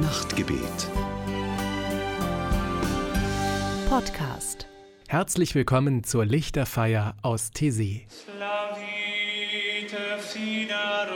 Nachtgebet. Podcast. Herzlich willkommen zur Lichterfeier aus Tessé. Slavite fina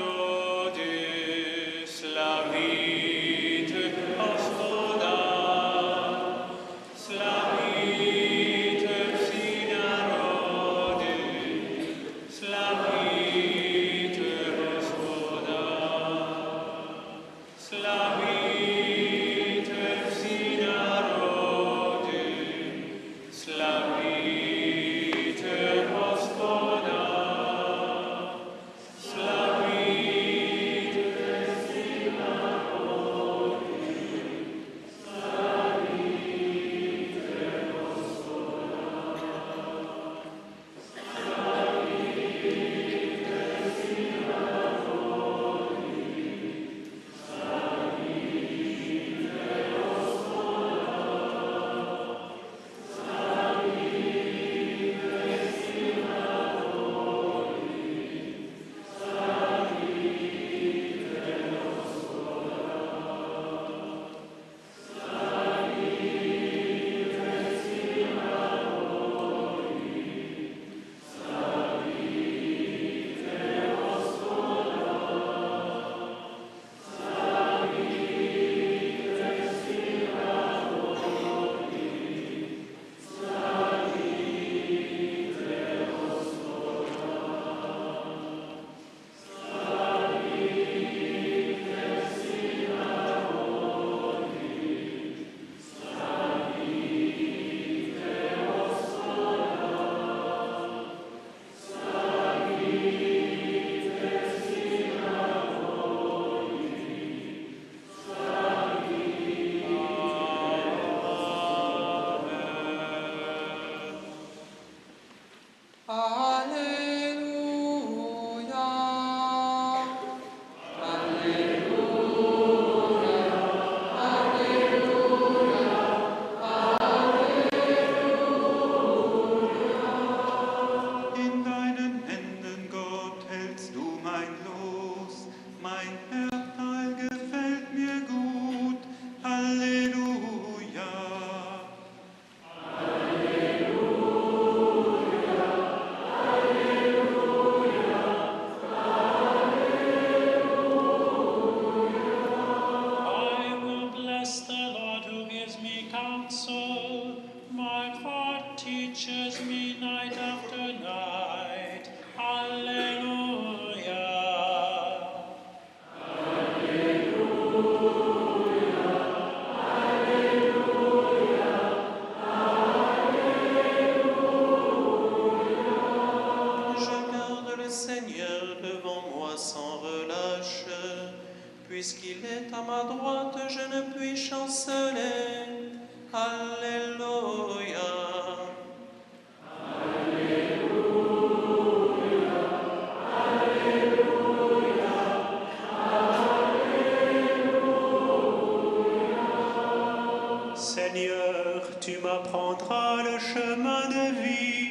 chemin de vie.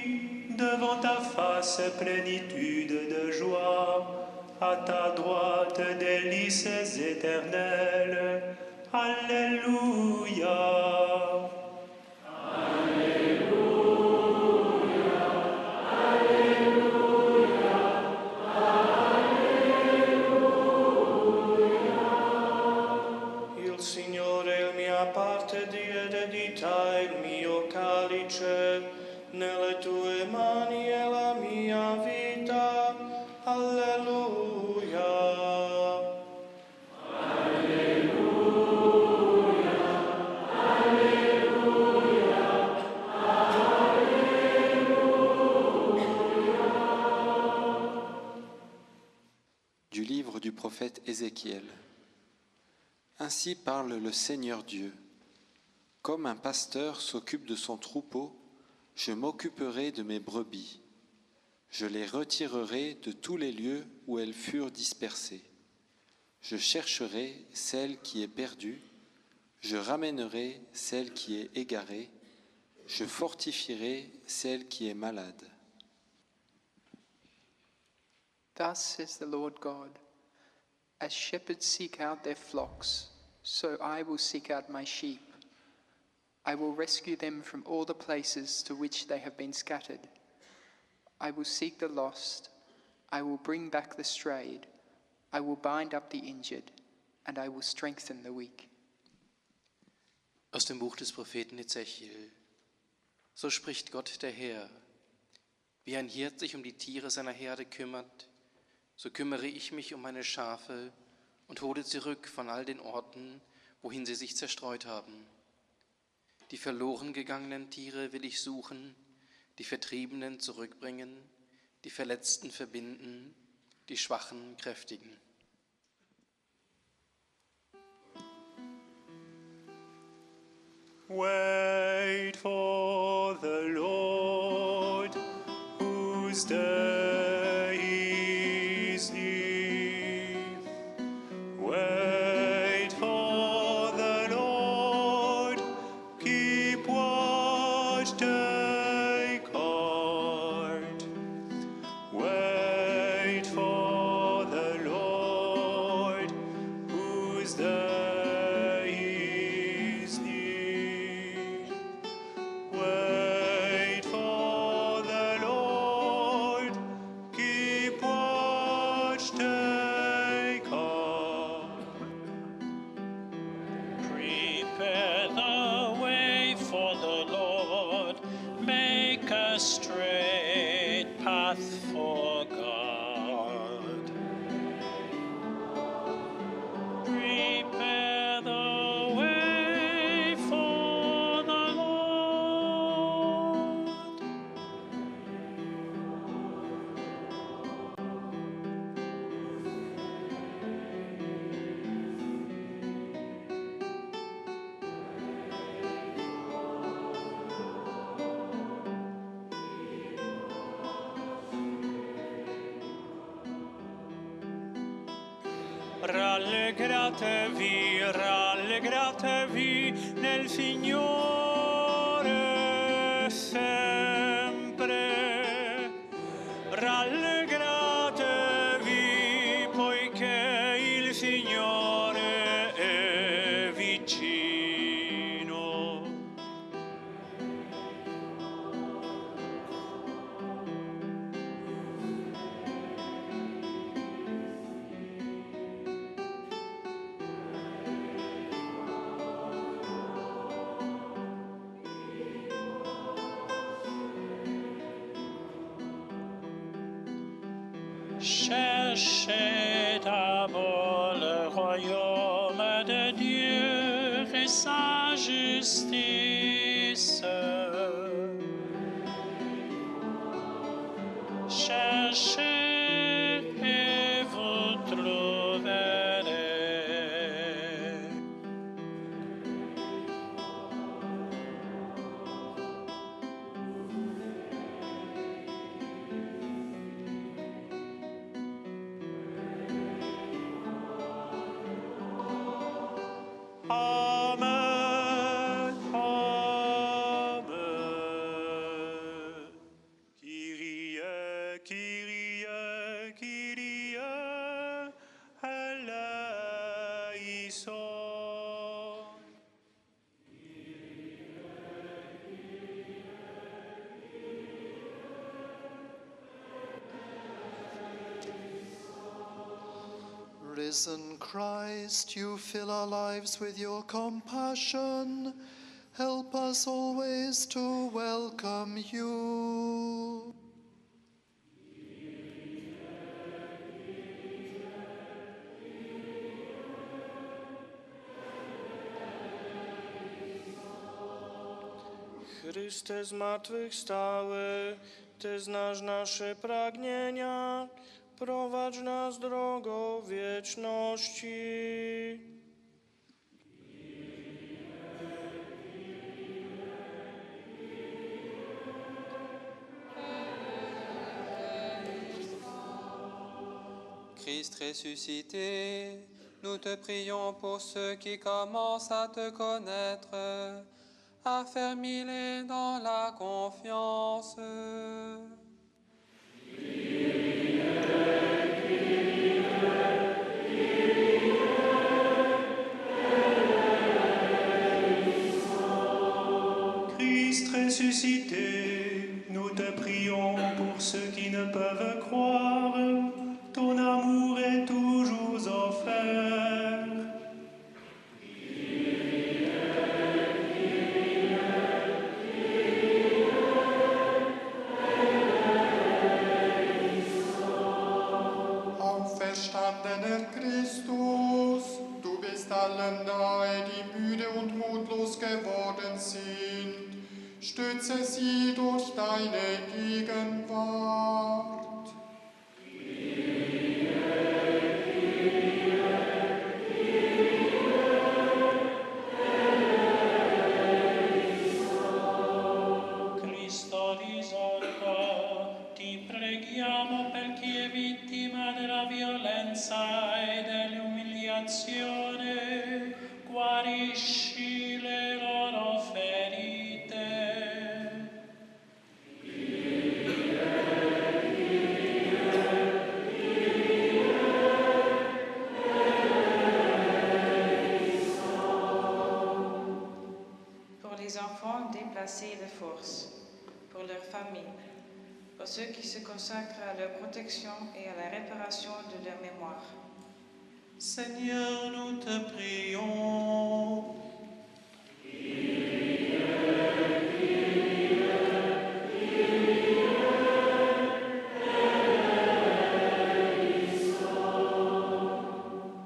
Devant ta face, plénitude de joie. À ta droite, délices éternelles. Alléluia. Ainsi parle le Seigneur Dieu. Comme un pasteur s'occupe de son troupeau, je m'occuperai de mes brebis. Je les retirerai de tous les lieux où elles furent dispersées. Je chercherai celle qui est perdue, je ramènerai celle qui est égarée, je fortifierai celle qui est malade. Thus the Lord God As shepherds seek out their flocks, So I will seek out my sheep. I will rescue them from all the places to which they have been scattered. I will seek the lost. I will bring back the strayed. I will bind up the injured, and I will strengthen the weak. Aus dem Buch des Propheten Ezechiel. So spricht Gott der Herr. Wie ein Hirt sich um die Tiere seiner Herde kümmert, so kümmere ich mich um meine Schafe und hole zurück von all den Orten, wohin sie sich zerstreut haben. Die verloren gegangenen Tiere will ich suchen, die Vertriebenen zurückbringen, die Verletzten verbinden, die Schwachen kräftigen. Wait for the Lord, whose day Rallegratevi, rallegratevi nel Signore Risen Christ, you fill our lives with your compassion. Help us always to welcome you. Chryste zmartwychwstały, Ty znasz nasze pragnienia, prowadź nas drogą wieczności. Christ ressuscité, nous te prions pour ceux qui commencent à te connaître, affermis-les dans la confiance. ne peuvent croire, ton amour est toujours offert. Auferstandener Christus, du bist allen nahe, die müde und mutlos geworden sind. Stütze sie durch deine Gegend preghiamo per chi è vittima della violenza e dell'umiliazione, ceux qui se consacrent à leur protection et à la réparation de leur mémoire. Seigneur, nous te prions.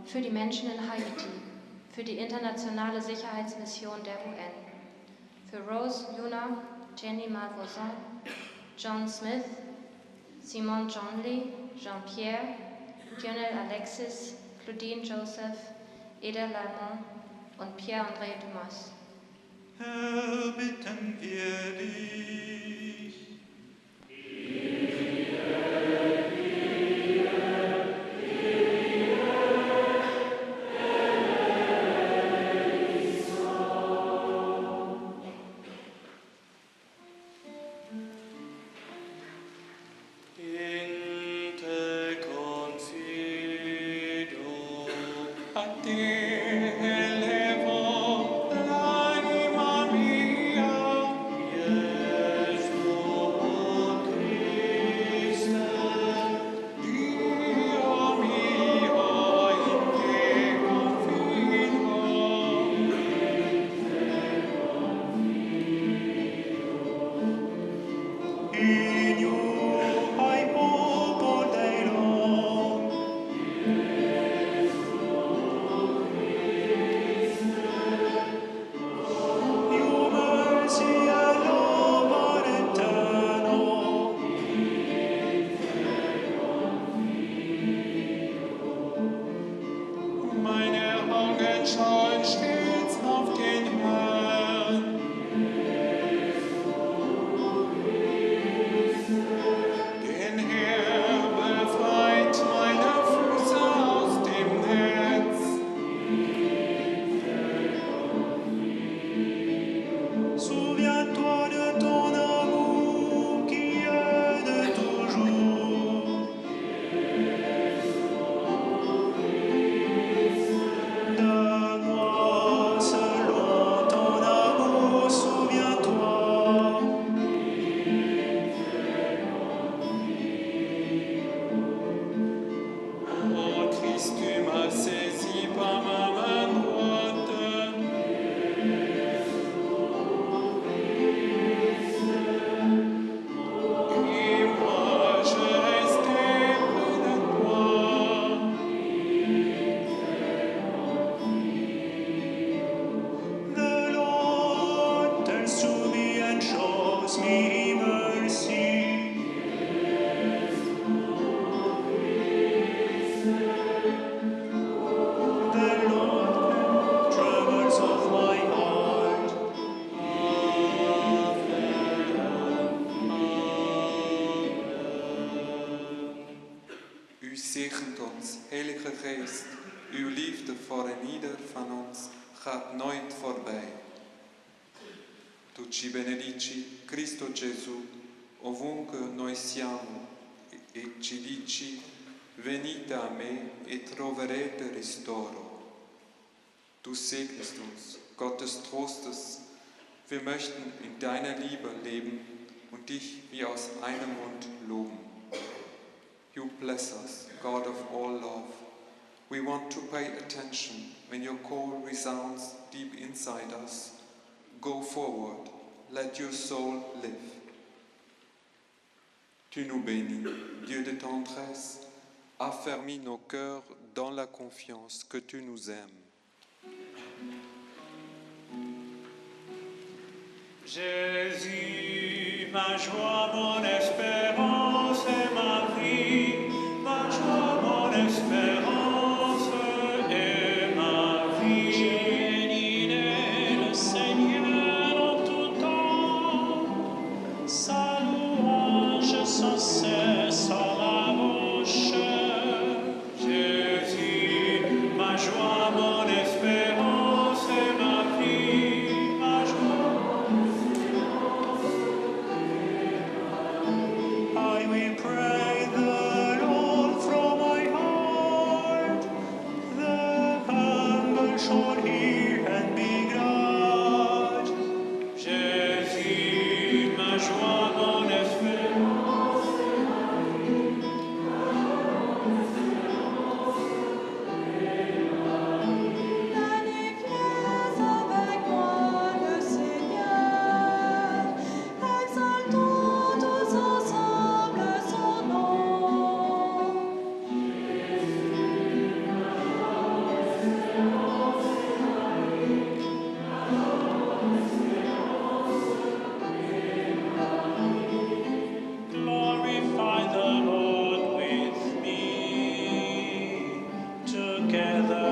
Für die Menschen in Haiti, für die internationale Sicherheitsmission der UN, für Rose Luna, Jenny Malvoisin, John Smith, Simon Johnley, Jean-Pierre, Lionel Alexis, Claudine Joseph, Eda Lalmont und Pierre-André Dumas. Herr, bitten wir dich. Gaat nooit voorbij. Tu ci benedici, Cristo Gesù, ovunque noi siamo, e ci dici, venite a me e troverete ristoro. Du segnest uns, Gottes Trostes. Wir möchten in deiner Liebe leben und dich wie aus einem Mund loben. You bless us, God of all love. We want to pay attention when your call resounds deep inside us. Go forward, let your soul live. Tu nous bénis, Dieu de tendresse, affermis nos cœurs dans la confiance que tu nous aimes. Jésus, ma joie, mon espérance et ma together.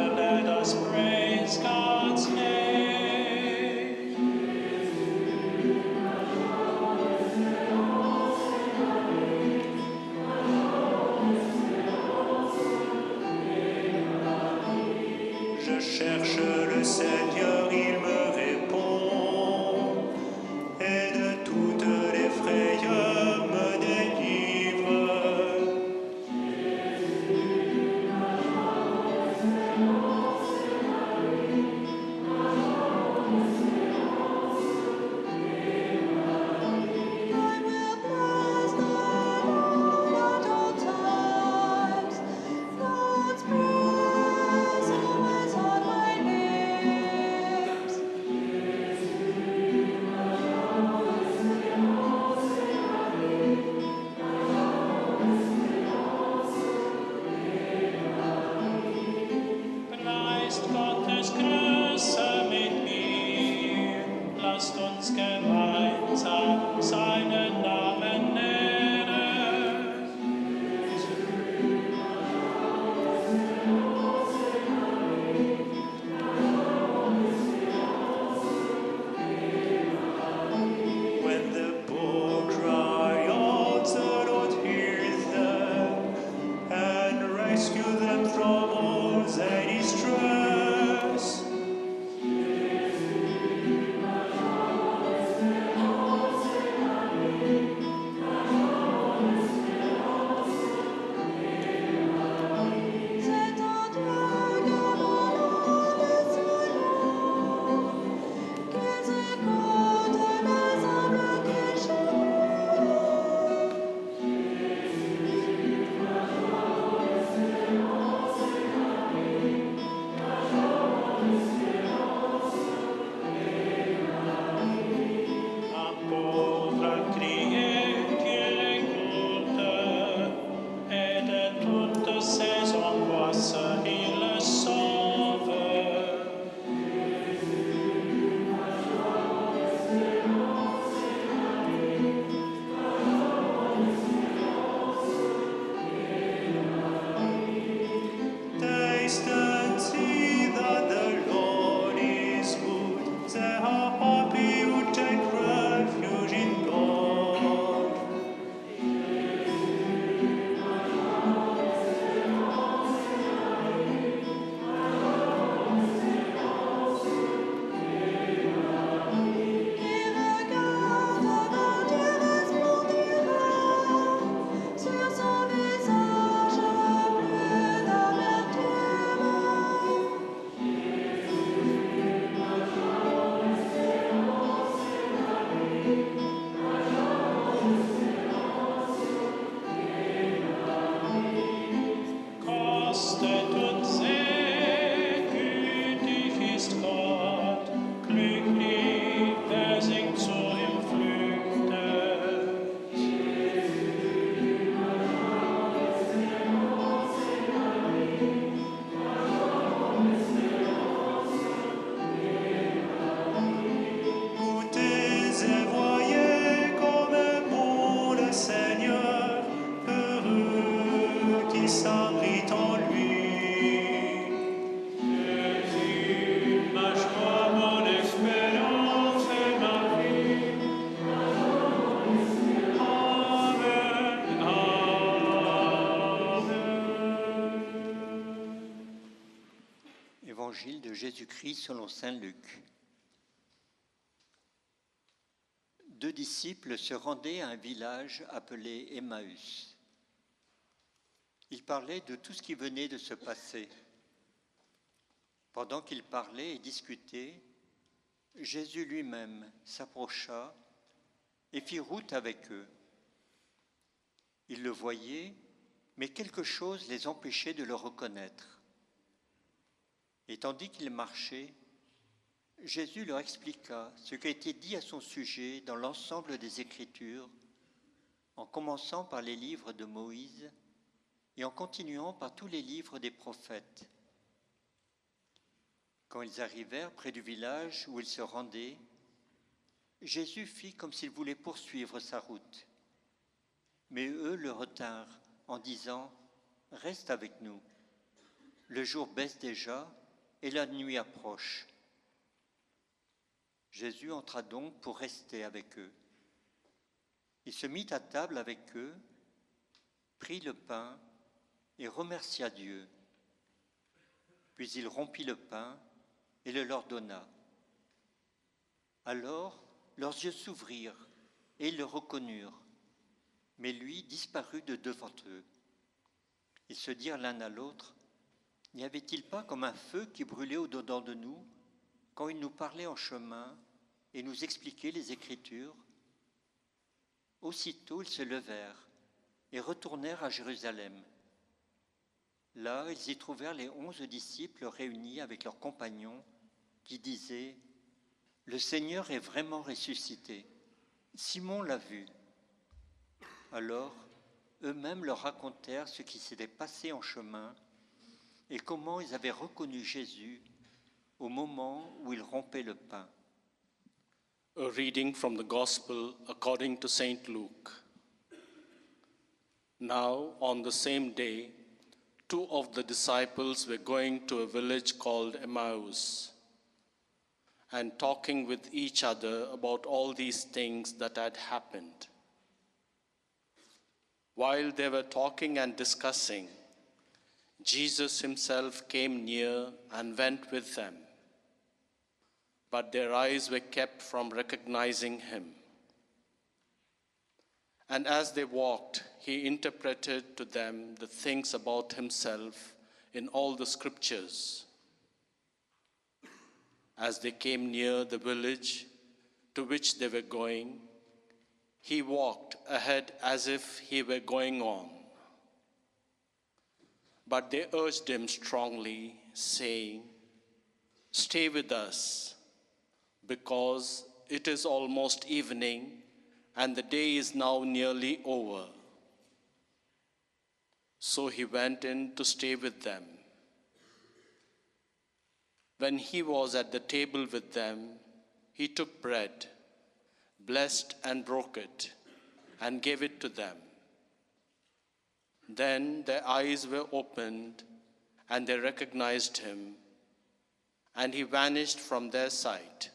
Selon Saint Luc. Deux disciples se rendaient à un village appelé Emmaüs. Ils parlaient de tout ce qui venait de se passer. Pendant qu'ils parlaient et discutaient, Jésus lui-même s'approcha et fit route avec eux. Ils le voyaient, mais quelque chose les empêchait de le reconnaître. Et tandis qu'ils marchaient, Jésus leur expliqua ce qui a été dit à son sujet dans l'ensemble des Écritures, en commençant par les livres de Moïse et en continuant par tous les livres des prophètes. Quand ils arrivèrent près du village où ils se rendaient, Jésus fit comme s'il voulait poursuivre sa route. Mais eux le retinrent en disant, Reste avec nous. Le jour baisse déjà et la nuit approche. Jésus entra donc pour rester avec eux. Il se mit à table avec eux, prit le pain et remercia Dieu. Puis il rompit le pain et le leur donna. Alors leurs yeux s'ouvrirent et ils le reconnurent, mais lui disparut de devant eux. Ils se dirent l'un à l'autre, N'y avait-il pas comme un feu qui brûlait au-dedans de nous quand il nous parlait en chemin et nous expliquait les Écritures? Aussitôt ils se levèrent et retournèrent à Jérusalem. Là, ils y trouvèrent les onze disciples réunis avec leurs compagnons qui disaient, Le Seigneur est vraiment ressuscité. Simon l'a vu. Alors, eux-mêmes leur racontèrent ce qui s'était passé en chemin et comment ils avaient reconnu Jésus au moment où il rompait le pain. A reading from the Gospel according to St. Luke. Now, on the same day, two of the disciples were going to a village called Emmaus and talking with each other about all these things that had happened. While they were talking and discussing, Jesus himself came near and went with them, but their eyes were kept from recognizing him. And as they walked, he interpreted to them the things about himself in all the scriptures. As they came near the village to which they were going, he walked ahead as if he were going on. But they urged him strongly, saying, Stay with us, because it is almost evening and the day is now nearly over. So he went in to stay with them. When he was at the table with them, he took bread, blessed and broke it, and gave it to them. Then their eyes were opened, and they recognized him, and he vanished from their sight.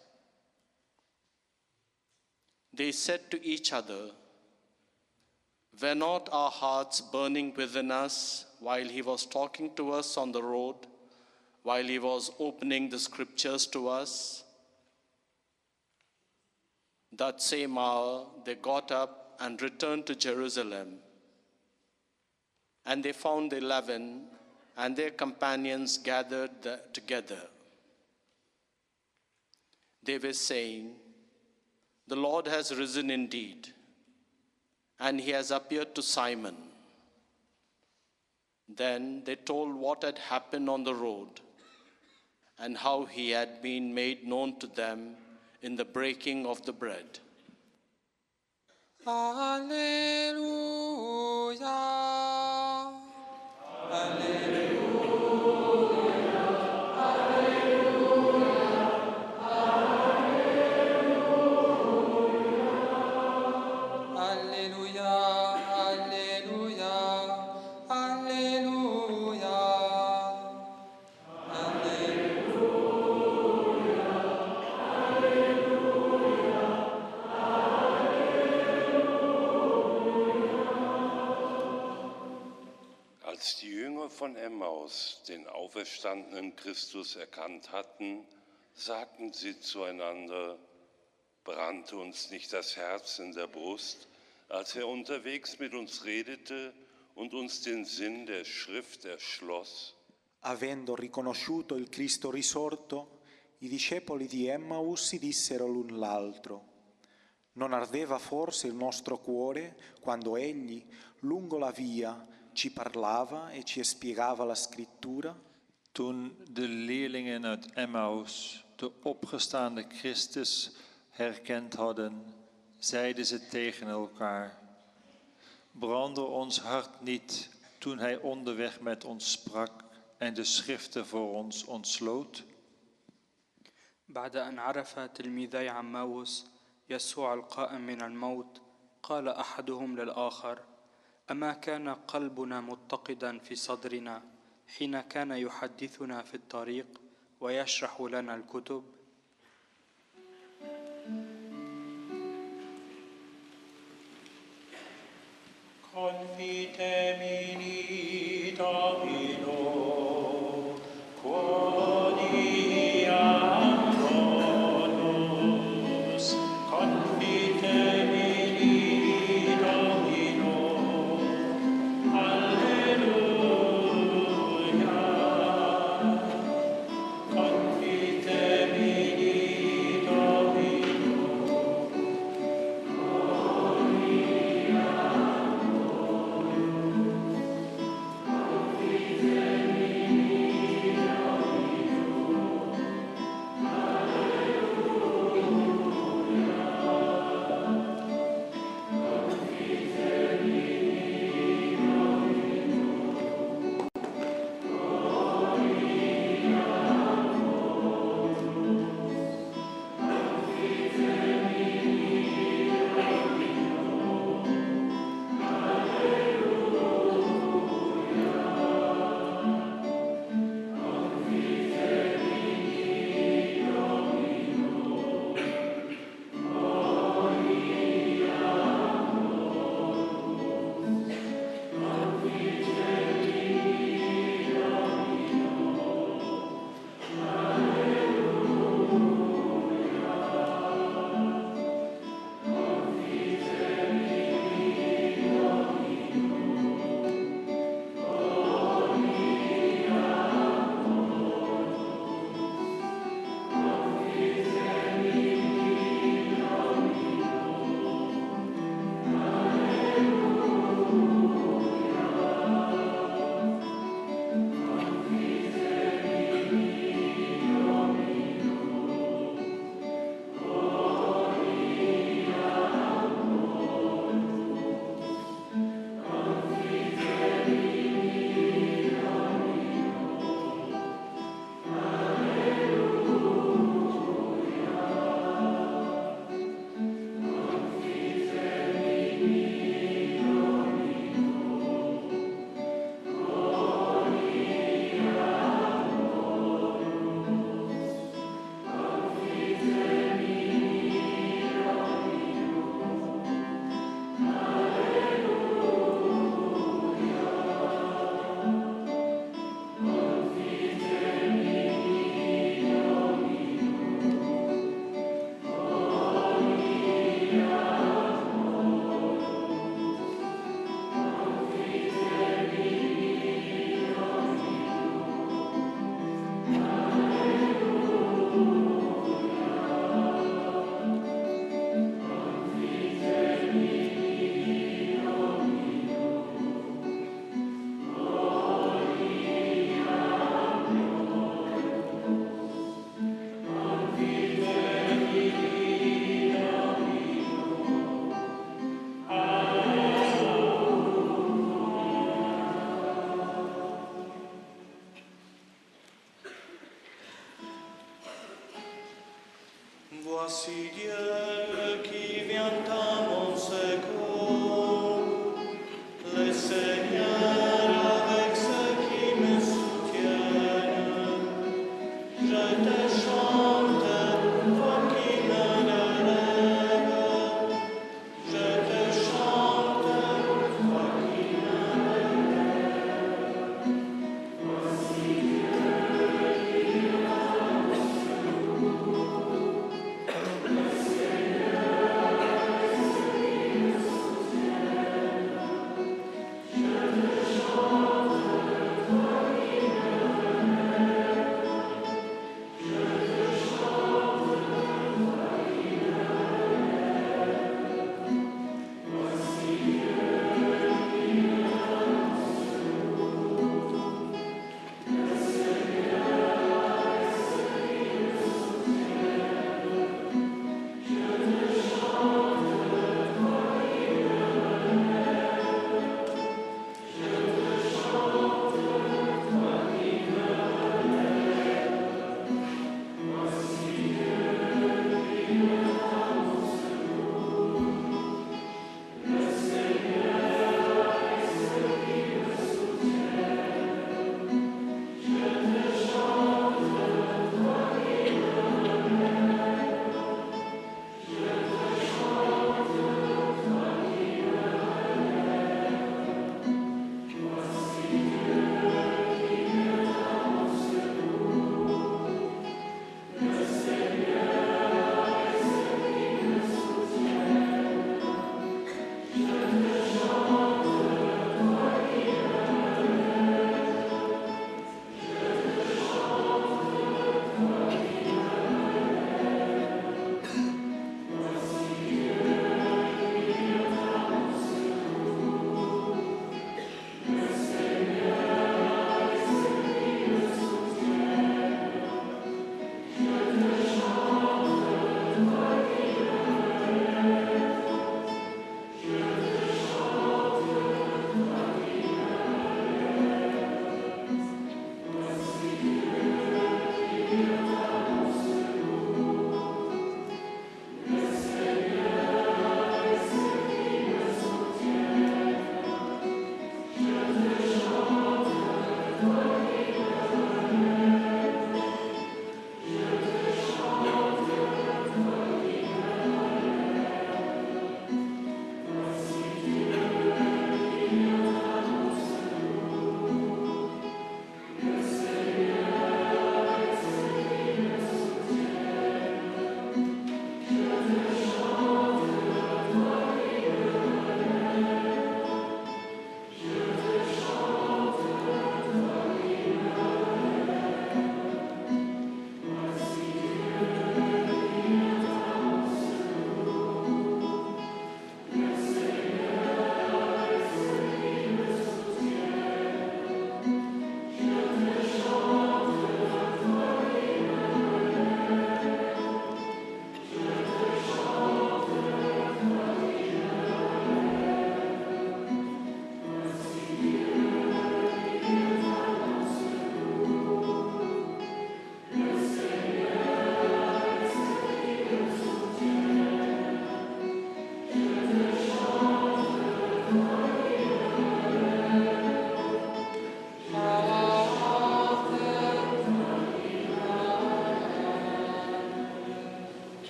They said to each other, Were not our hearts burning within us while he was talking to us on the road, while he was opening the scriptures to us? That same hour they got up and returned to Jerusalem. And they found the eleven and their companions gathered the- together. They were saying, The Lord has risen indeed, and he has appeared to Simon. Then they told what had happened on the road and how he had been made known to them in the breaking of the bread. Alleluia. Amém. Emmaus den auferstandenen Christus erkannt hatten, sagten sie zueinander, brannte uns nicht das Herz in der Brust, als er unterwegs mit uns redete und uns den Sinn der Schrift erschloss? Avendo riconosciuto il Cristo risorto, i discepoli di Emmaus si dissero l'un l'altro, non ardeva forse il nostro cuore quando egli, lungo la via, ci parlava e ci spiegava la scrittura? Toen de leerlingen uit Emmaus de opgestaande Christus herkend hadden, zeiden ze tegen elkaar: Brandde ons hart niet toen hij onderweg met ons sprak en de schriften voor ons ontsloot? بعد أن عرف تلميذي عماوس يسوع القائم من الموت قال أحدهم للآخر أما كان قلبنا متقدا في صدرنا حين كان يحدثنا في الطريق ويشرح لنا الكتب؟ Confitemi Domino,